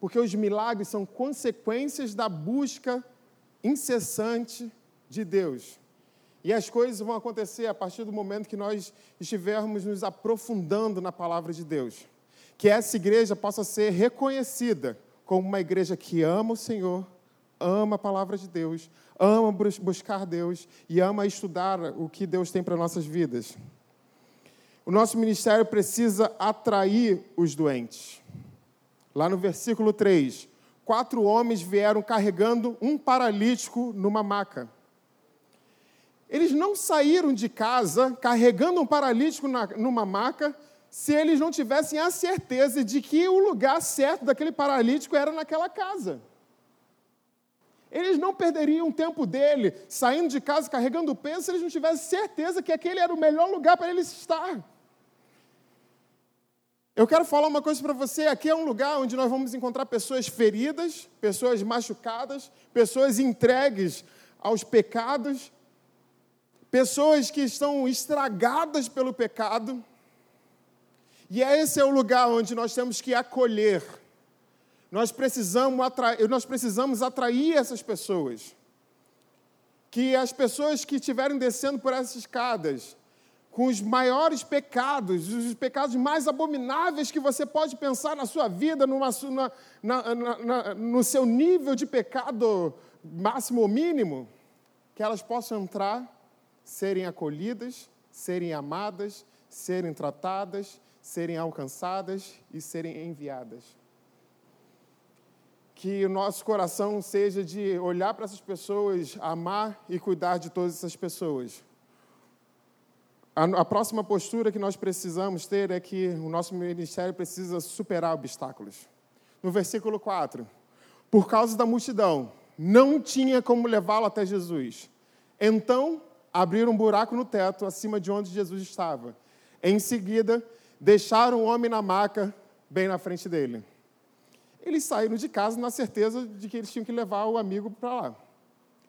Speaker 1: porque os milagres são consequências da busca incessante de Deus. E as coisas vão acontecer a partir do momento que nós estivermos nos aprofundando na palavra de Deus. Que essa igreja possa ser reconhecida como uma igreja que ama o Senhor, ama a palavra de Deus, ama buscar Deus e ama estudar o que Deus tem para nossas vidas. O nosso ministério precisa atrair os doentes. Lá no versículo 3, quatro homens vieram carregando um paralítico numa maca. Eles não saíram de casa carregando um paralítico na, numa maca se eles não tivessem a certeza de que o lugar certo daquele paralítico era naquela casa. Eles não perderiam o tempo dele saindo de casa carregando peso se eles não tivessem certeza que aquele era o melhor lugar para eles estar. Eu quero falar uma coisa para você: aqui é um lugar onde nós vamos encontrar pessoas feridas, pessoas machucadas, pessoas entregues aos pecados, pessoas que estão estragadas pelo pecado. E é esse é o lugar onde nós temos que acolher. Nós precisamos atrair, nós precisamos atrair essas pessoas. Que as pessoas que estiverem descendo por essas escadas, com os maiores pecados, os pecados mais abomináveis que você pode pensar na sua vida, numa, na, na, na, no seu nível de pecado máximo ou mínimo, que elas possam entrar serem acolhidas, serem amadas, serem tratadas, serem alcançadas e serem enviadas. Que o nosso coração seja de olhar para essas pessoas, amar e cuidar de todas essas pessoas. A, a próxima postura que nós precisamos ter é que o nosso ministério precisa superar obstáculos. No versículo 4, por causa da multidão, não tinha como levá-lo até Jesus. Então abriram um buraco no teto acima de onde Jesus estava. Em seguida, deixaram o homem na maca, bem na frente dele. Eles saíram de casa na certeza de que eles tinham que levar o amigo para lá.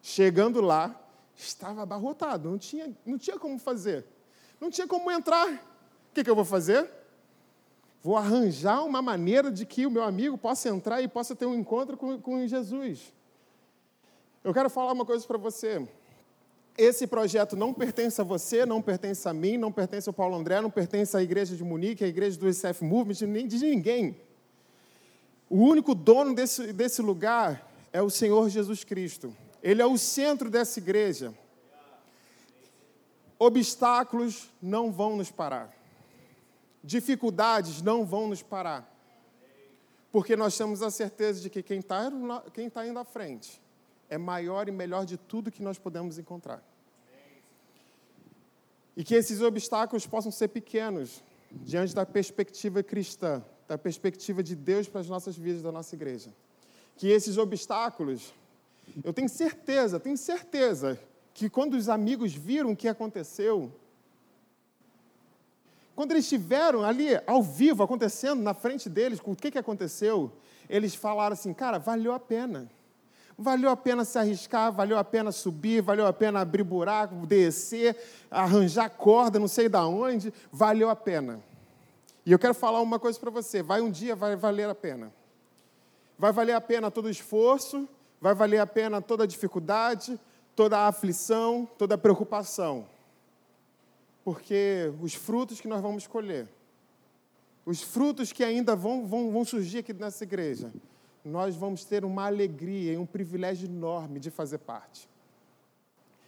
Speaker 1: Chegando lá, estava abarrotado, não tinha, não tinha como fazer. Não tinha como entrar. O que, que eu vou fazer? Vou arranjar uma maneira de que o meu amigo possa entrar e possa ter um encontro com, com Jesus. Eu quero falar uma coisa para você. Esse projeto não pertence a você, não pertence a mim, não pertence ao Paulo André, não pertence à igreja de Munique, à igreja do SF Movement, nem de ninguém. O único dono desse, desse lugar é o Senhor Jesus Cristo. Ele é o centro dessa igreja. Obstáculos não vão nos parar. Dificuldades não vão nos parar. Porque nós temos a certeza de que quem está quem tá indo à frente é maior e melhor de tudo que nós podemos encontrar. E que esses obstáculos possam ser pequenos diante da perspectiva cristã, da perspectiva de Deus para as nossas vidas, da nossa igreja. Que esses obstáculos, eu tenho certeza, tenho certeza, que quando os amigos viram o que aconteceu, quando eles estiveram ali, ao vivo, acontecendo na frente deles, o que, que aconteceu? Eles falaram assim, cara, valeu a pena. Valeu a pena se arriscar, valeu a pena subir, valeu a pena abrir buraco, descer, arranjar corda, não sei da onde, valeu a pena. E eu quero falar uma coisa para você: vai um dia, vai valer a pena. Vai valer a pena todo o esforço, vai valer a pena toda a dificuldade, toda a aflição, toda a preocupação. Porque os frutos que nós vamos colher, os frutos que ainda vão, vão, vão surgir aqui nessa igreja, nós vamos ter uma alegria e um privilégio enorme de fazer parte.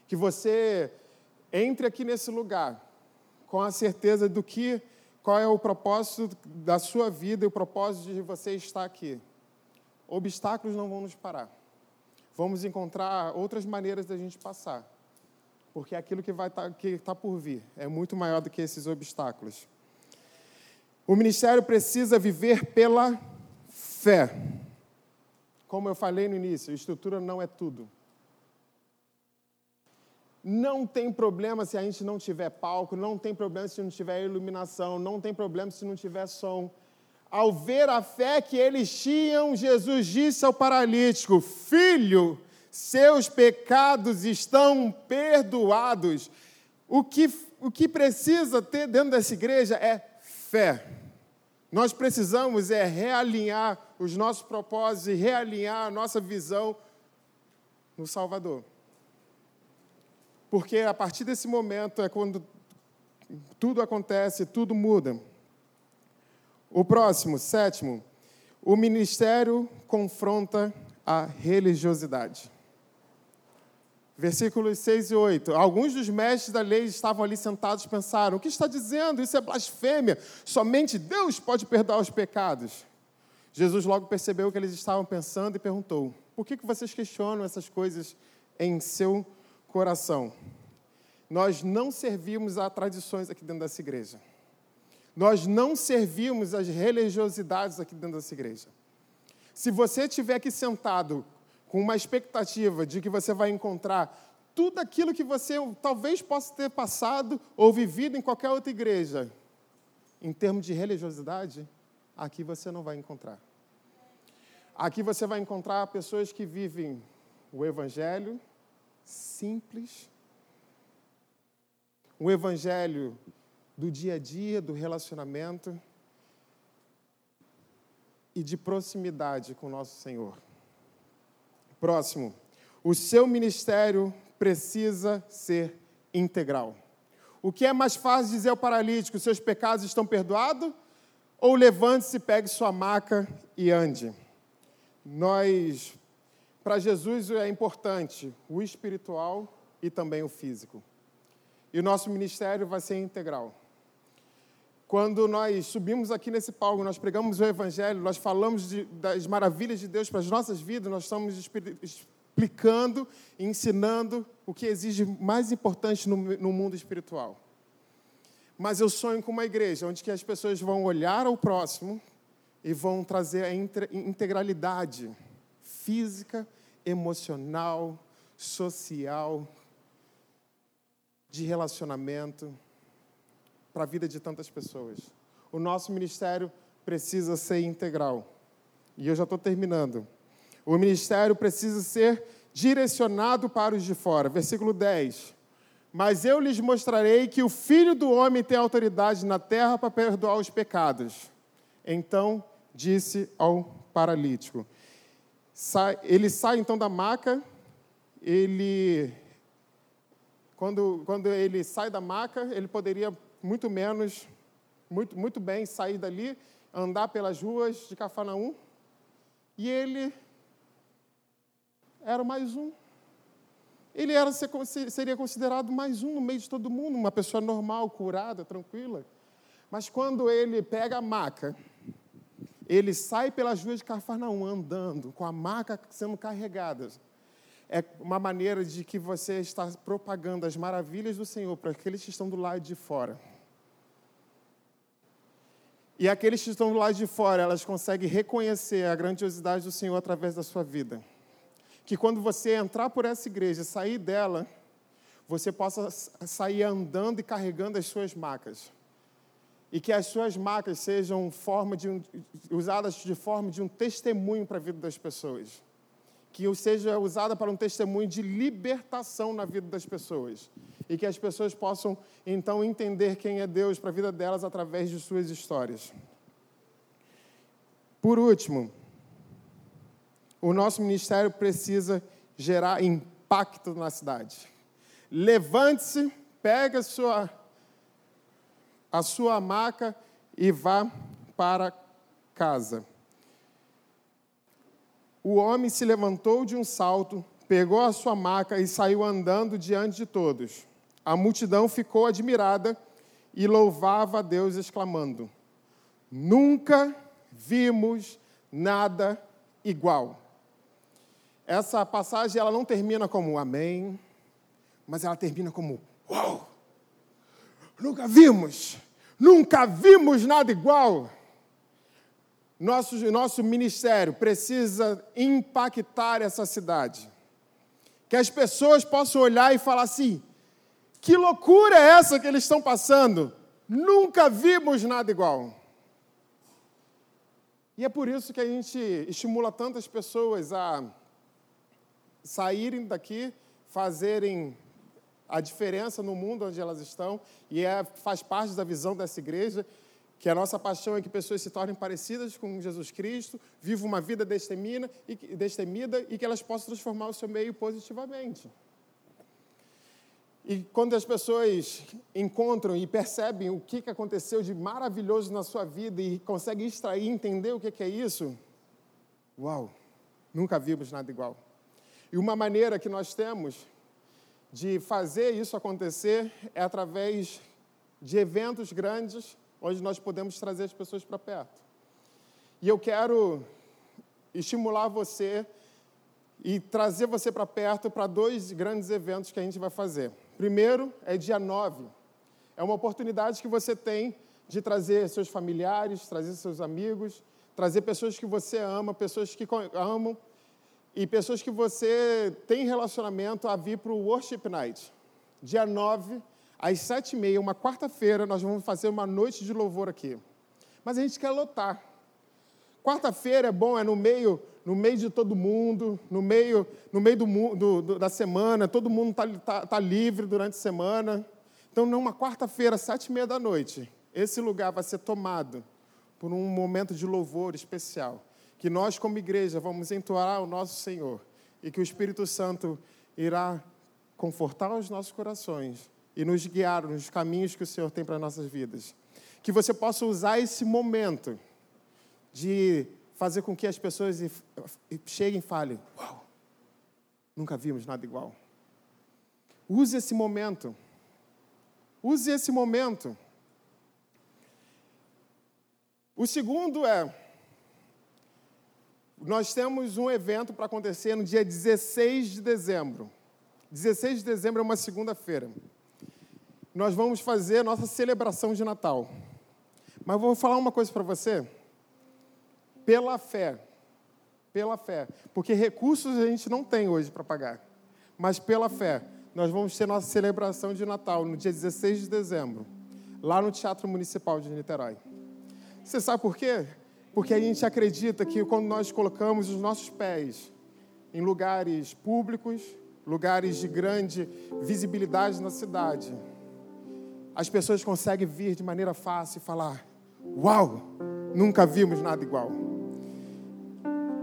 Speaker 1: Que você entre aqui nesse lugar com a certeza do que qual é o propósito da sua vida e o propósito de você estar aqui. Obstáculos não vão nos parar. Vamos encontrar outras maneiras da gente passar. Porque aquilo que vai tá, que está por vir é muito maior do que esses obstáculos. O ministério precisa viver pela fé. Como eu falei no início, estrutura não é tudo. Não tem problema se a gente não tiver palco, não tem problema se não tiver iluminação, não tem problema se não tiver som. Ao ver a fé que eles tinham, Jesus disse ao paralítico: Filho, seus pecados estão perdoados. O que, o que precisa ter dentro dessa igreja é fé. Nós precisamos é realinhar os nossos propósitos e realinhar a nossa visão no Salvador. Porque a partir desse momento é quando tudo acontece, tudo muda. O próximo, sétimo, o ministério confronta a religiosidade. Versículos 6 e 8. Alguns dos mestres da lei estavam ali sentados e pensaram: o que está dizendo? Isso é blasfêmia. Somente Deus pode perdoar os pecados. Jesus logo percebeu o que eles estavam pensando e perguntou: por que, vocês questionam essas coisas em seu coração? Nós não servimos a tradições aqui dentro dessa igreja. Nós não servimos as religiosidades aqui dentro dessa igreja. Se você estiver aqui sentado com uma expectativa de que você vai encontrar tudo aquilo que você talvez possa ter passado ou vivido em qualquer outra igreja, em termos de religiosidade, aqui você não vai encontrar. Aqui você vai encontrar pessoas que vivem o evangelho simples, um evangelho do dia a dia, do relacionamento e de proximidade com o nosso Senhor. Próximo. O seu ministério precisa ser integral. O que é mais fácil dizer ao paralítico: seus pecados estão perdoados? Ou levante-se, pegue sua maca e ande? Nós, para Jesus é importante o espiritual e também o físico. E o nosso ministério vai ser integral. Quando nós subimos aqui nesse palco, nós pregamos o Evangelho, nós falamos de, das maravilhas de Deus para as nossas vidas, nós estamos explicando e ensinando o que exige mais importante no, no mundo espiritual. Mas eu sonho com uma igreja onde que as pessoas vão olhar ao próximo e vão trazer a integralidade física, emocional, social, de relacionamento, para a vida de tantas pessoas. O nosso ministério precisa ser integral. E eu já estou terminando. O ministério precisa ser direcionado para os de fora. Versículo 10. Mas eu lhes mostrarei que o Filho do Homem tem autoridade na terra para perdoar os pecados. Então disse ao paralítico. Ele sai então da maca, ele. Quando, quando ele sai da maca, ele poderia muito menos, muito, muito bem sair dali, andar pelas ruas de Cafarnaum, e ele era mais um. Ele era, seria considerado mais um no meio de todo mundo, uma pessoa normal, curada, tranquila. Mas quando ele pega a maca, ele sai pelas ruas de Cafarnaum andando, com a maca sendo carregada. É uma maneira de que você está propagando as maravilhas do Senhor para aqueles que estão do lado de fora. E aqueles que estão do lado de fora, elas conseguem reconhecer a grandiosidade do Senhor através da sua vida. Que quando você entrar por essa igreja, sair dela, você possa sair andando e carregando as suas macas. E que as suas marcas sejam forma de um, usadas de forma de um testemunho para a vida das pessoas. Que seja usada para um testemunho de libertação na vida das pessoas. E que as pessoas possam, então, entender quem é Deus para a vida delas através de suas histórias. Por último, o nosso ministério precisa gerar impacto na cidade. Levante-se, pegue a sua a sua maca e vá para casa. O homem se levantou de um salto, pegou a sua maca e saiu andando diante de todos. A multidão ficou admirada e louvava a Deus, exclamando: Nunca vimos nada igual. Essa passagem ela não termina como amém, mas ela termina como uau! Nunca vimos, nunca vimos nada igual. Nosso, nosso ministério precisa impactar essa cidade. Que as pessoas possam olhar e falar assim: que loucura é essa que eles estão passando? Nunca vimos nada igual. E é por isso que a gente estimula tantas pessoas a saírem daqui, fazerem a diferença no mundo onde elas estão, e é, faz parte da visão dessa igreja, que a nossa paixão é que pessoas se tornem parecidas com Jesus Cristo, vivam uma vida destemida e, destemida e que elas possam transformar o seu meio positivamente. E quando as pessoas encontram e percebem o que aconteceu de maravilhoso na sua vida e conseguem extrair, entender o que é isso, uau, nunca vimos nada igual. E uma maneira que nós temos de fazer isso acontecer é através de eventos grandes, onde nós podemos trazer as pessoas para perto. E eu quero estimular você e trazer você para perto para dois grandes eventos que a gente vai fazer. Primeiro é dia 9. É uma oportunidade que você tem de trazer seus familiares, trazer seus amigos, trazer pessoas que você ama, pessoas que amam e pessoas que você tem relacionamento a vir para o Worship Night. Dia 9, às 7h30, uma quarta-feira, nós vamos fazer uma noite de louvor aqui. Mas a gente quer lotar. Quarta-feira é bom, é no meio, no meio de todo mundo, no meio, no meio do, do, do da semana, todo mundo está tá, tá livre durante a semana. Então, numa quarta-feira, sete e meia da noite, esse lugar vai ser tomado por um momento de louvor especial que nós, como igreja, vamos entoar o nosso Senhor e que o Espírito Santo irá confortar os nossos corações e nos guiar nos caminhos que o Senhor tem para as nossas vidas. Que você possa usar esse momento de fazer com que as pessoas cheguem e falem: Uau, nunca vimos nada igual. Use esse momento. Use esse momento. O segundo é nós temos um evento para acontecer no dia 16 de dezembro. 16 de dezembro é uma segunda-feira. Nós vamos fazer nossa celebração de Natal. Mas vou falar uma coisa para você. Pela fé, pela fé, porque recursos a gente não tem hoje para pagar, mas pela fé, nós vamos ter nossa celebração de Natal no dia 16 de dezembro, lá no Teatro Municipal de Niterói. Você sabe por quê? Porque a gente acredita que quando nós colocamos os nossos pés em lugares públicos, lugares de grande visibilidade na cidade, as pessoas conseguem vir de maneira fácil e falar: Uau, nunca vimos nada igual.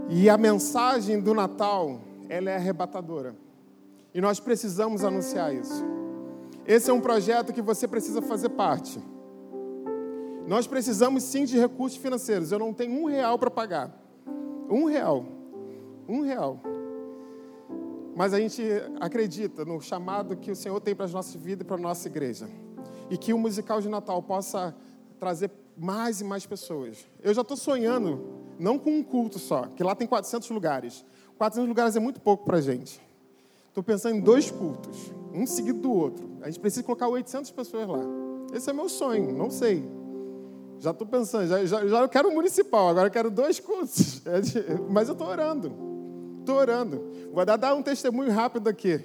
Speaker 1: E a mensagem do Natal, ela é arrebatadora. E nós precisamos anunciar isso. Esse é um projeto que você precisa fazer parte. Nós precisamos sim de recursos financeiros. Eu não tenho um real para pagar. Um real. Um real. Mas a gente acredita no chamado que o Senhor tem para as nossas vidas e para a nossa igreja. E que o musical de Natal possa trazer mais e mais pessoas. Eu já estou sonhando, não com um culto só, que lá tem 400 lugares. 400 lugares é muito pouco para a gente. Estou pensando em dois cultos, um seguido do outro. A gente precisa colocar 800 pessoas lá. Esse é meu sonho, não sei. Já estou pensando, já, já, já quero municipal, agora quero dois cursos. É mas eu estou orando. Estou orando. Vou dar, dar um testemunho rápido aqui.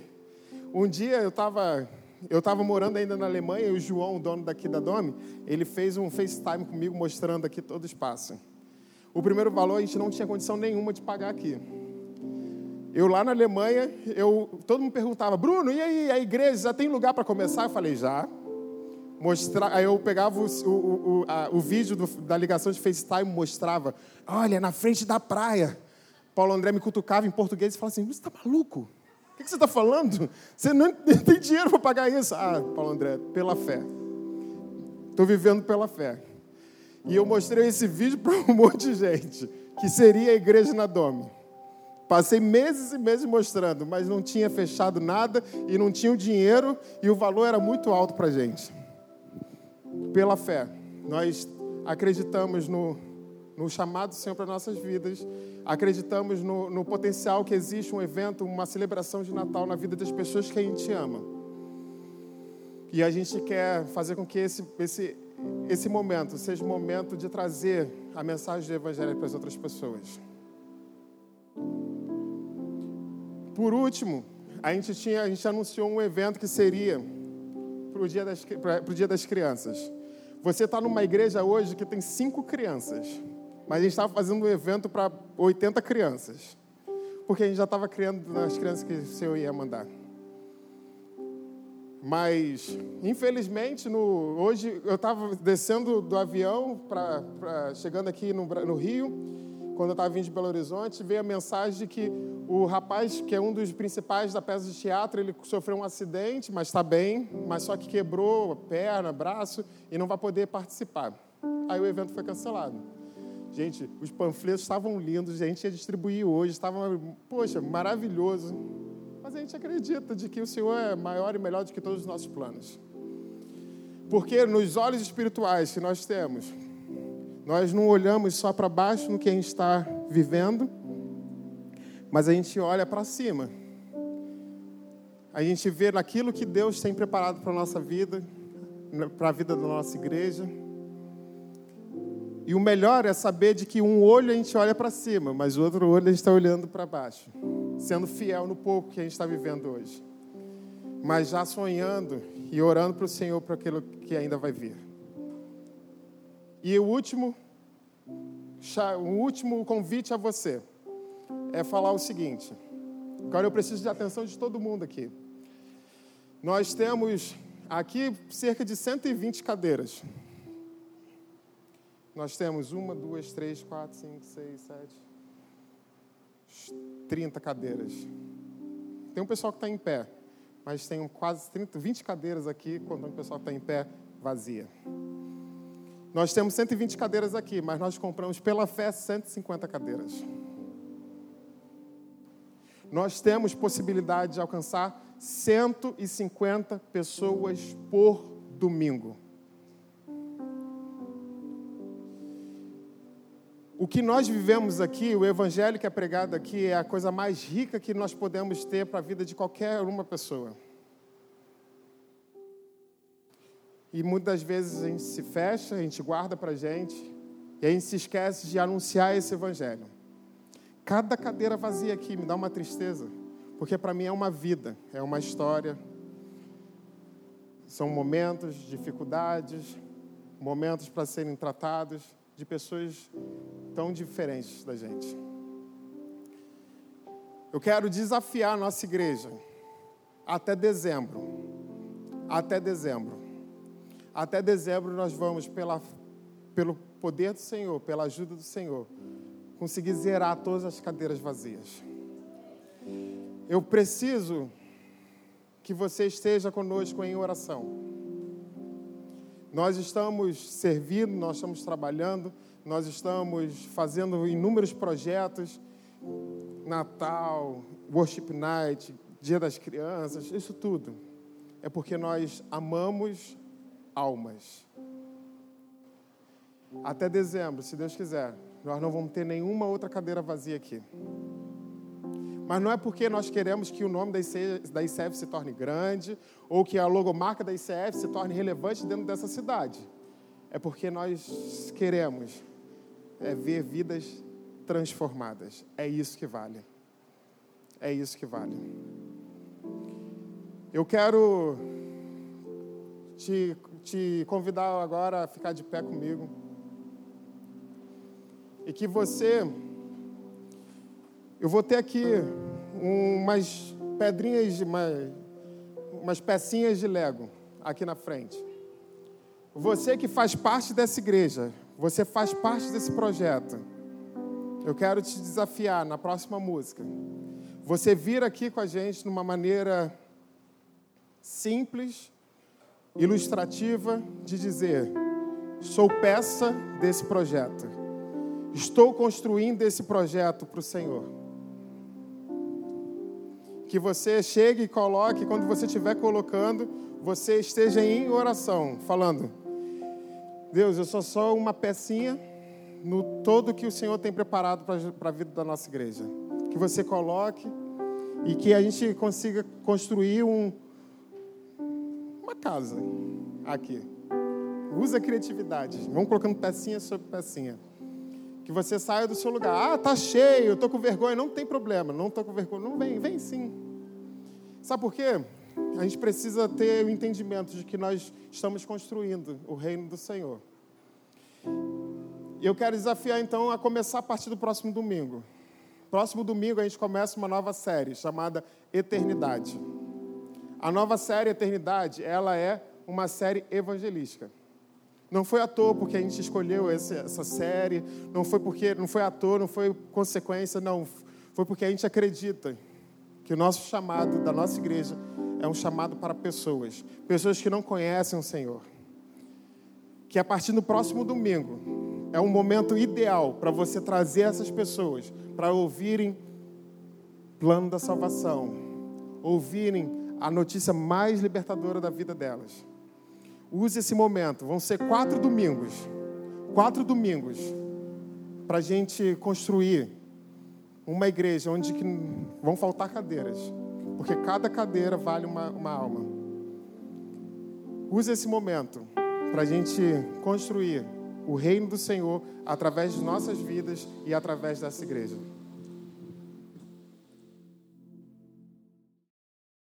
Speaker 1: Um dia eu estava eu estava morando ainda na Alemanha e o João, o dono daqui da Dome, ele fez um FaceTime comigo mostrando aqui todo o espaço. O primeiro valor a gente não tinha condição nenhuma de pagar aqui. Eu lá na Alemanha, eu, todo mundo perguntava, Bruno, e aí, a igreja já tem lugar para começar? Eu falei, já. Mostrar, aí eu pegava o, o, o, a, o vídeo do, da ligação de FaceTime mostrava, olha, na frente da praia. Paulo André me cutucava em português e falava assim, você está maluco? O que, que você está falando? Você não tem dinheiro para pagar isso. Ah, Paulo André, pela fé. Estou vivendo pela fé. E eu mostrei esse vídeo para um monte de gente, que seria a igreja na Dome. Passei meses e meses mostrando, mas não tinha fechado nada e não tinha o dinheiro e o valor era muito alto para gente. Pela fé, nós acreditamos no, no chamado do Senhor para nossas vidas, acreditamos no, no potencial que existe um evento, uma celebração de Natal na vida das pessoas que a gente ama. E a gente quer fazer com que esse, esse, esse momento seja momento de trazer a mensagem do Evangelho para as outras pessoas. Por último, a gente, tinha, a gente anunciou um evento que seria para o dia, das, dia das crianças. Você está numa igreja hoje que tem cinco crianças, mas a gente estava fazendo um evento para 80 crianças, porque a gente já estava criando nas crianças que o Senhor ia mandar. Mas, infelizmente, no, hoje eu estava descendo do avião, pra, pra, chegando aqui no, no Rio, quando eu estava vindo de Belo Horizonte, veio a mensagem de que o rapaz, que é um dos principais da peça de teatro, ele sofreu um acidente, mas está bem, mas só que quebrou a perna, braço e não vai poder participar. Aí o evento foi cancelado. Gente, os panfletos estavam lindos, a gente ia distribuir hoje, estava, poxa, maravilhoso. Mas a gente acredita de que o Senhor é maior e melhor do que todos os nossos planos. Porque nos olhos espirituais que nós temos, nós não olhamos só para baixo no que a gente está vivendo, mas a gente olha para cima. A gente vê naquilo que Deus tem preparado para a nossa vida, para a vida da nossa igreja. E o melhor é saber de que um olho a gente olha para cima, mas o outro olho a gente está olhando para baixo, sendo fiel no pouco que a gente está vivendo hoje, mas já sonhando e orando para o Senhor para aquilo que ainda vai vir. E o último, o último convite a você é falar o seguinte. Agora eu preciso de atenção de todo mundo aqui. Nós temos aqui cerca de 120 cadeiras. Nós temos uma, duas, três, quatro, cinco, seis, sete, 30 cadeiras. Tem um pessoal que está em pé, mas tem quase 30, 20 cadeiras aqui, quando o pessoal está em pé, vazia. Nós temos 120 cadeiras aqui, mas nós compramos pela fé 150 cadeiras. Nós temos possibilidade de alcançar 150 pessoas por domingo. O que nós vivemos aqui, o evangelho que é pregado aqui, é a coisa mais rica que nós podemos ter para a vida de qualquer uma pessoa. E muitas vezes a gente se fecha, a gente guarda para a gente, e a gente se esquece de anunciar esse evangelho. Cada cadeira vazia aqui me dá uma tristeza, porque para mim é uma vida, é uma história. São momentos, dificuldades, momentos para serem tratados de pessoas tão diferentes da gente. Eu quero desafiar a nossa igreja até dezembro. Até dezembro até dezembro nós vamos, pela, pelo poder do Senhor, pela ajuda do Senhor, conseguir zerar todas as cadeiras vazias. Eu preciso que você esteja conosco em oração. Nós estamos servindo, nós estamos trabalhando, nós estamos fazendo inúmeros projetos, Natal, Worship Night, Dia das Crianças, isso tudo. É porque nós amamos almas. Até dezembro, se Deus quiser, nós não vamos ter nenhuma outra cadeira vazia aqui. Mas não é porque nós queremos que o nome da ICF se torne grande ou que a logomarca da ICF se torne relevante dentro dessa cidade. É porque nós queremos é, ver vidas transformadas. É isso que vale. É isso que vale. Eu quero te, te convidar agora a ficar de pé comigo. E que você. Eu vou ter aqui umas pedrinhas, de, umas, umas pecinhas de Lego aqui na frente. Você que faz parte dessa igreja, você faz parte desse projeto. Eu quero te desafiar na próxima música. Você vir aqui com a gente numa maneira simples, ilustrativa de dizer: sou peça desse projeto. Estou construindo esse projeto para o Senhor. Que você chegue e coloque, quando você estiver colocando, você esteja em oração, falando: Deus, eu sou só uma pecinha no todo que o Senhor tem preparado para a vida da nossa igreja. Que você coloque e que a gente consiga construir um, casa aqui. Usa a criatividade. Vamos colocando pecinha sobre pecinha. Que você saia do seu lugar. Ah, tá cheio, tô com vergonha. Não tem problema, não tô com vergonha. Não vem, vem sim. Sabe por quê? A gente precisa ter o entendimento de que nós estamos construindo o reino do Senhor. Eu quero desafiar então a começar a partir do próximo domingo. Próximo domingo a gente começa uma nova série chamada Eternidade. A nova série Eternidade, ela é uma série evangelística. Não foi à toa porque a gente escolheu essa série, não foi porque não foi à toa, não foi consequência, não. Foi porque a gente acredita que o nosso chamado da nossa igreja é um chamado para pessoas, pessoas que não conhecem o Senhor. Que a partir do próximo domingo é um momento ideal para você trazer essas pessoas para ouvirem plano da salvação, ouvirem a notícia mais libertadora da vida delas. Use esse momento. Vão ser quatro domingos. Quatro domingos para a gente construir uma igreja onde que vão faltar cadeiras. Porque cada cadeira vale uma, uma alma. Use esse momento para a gente construir o reino do Senhor através de nossas vidas e através dessa igreja.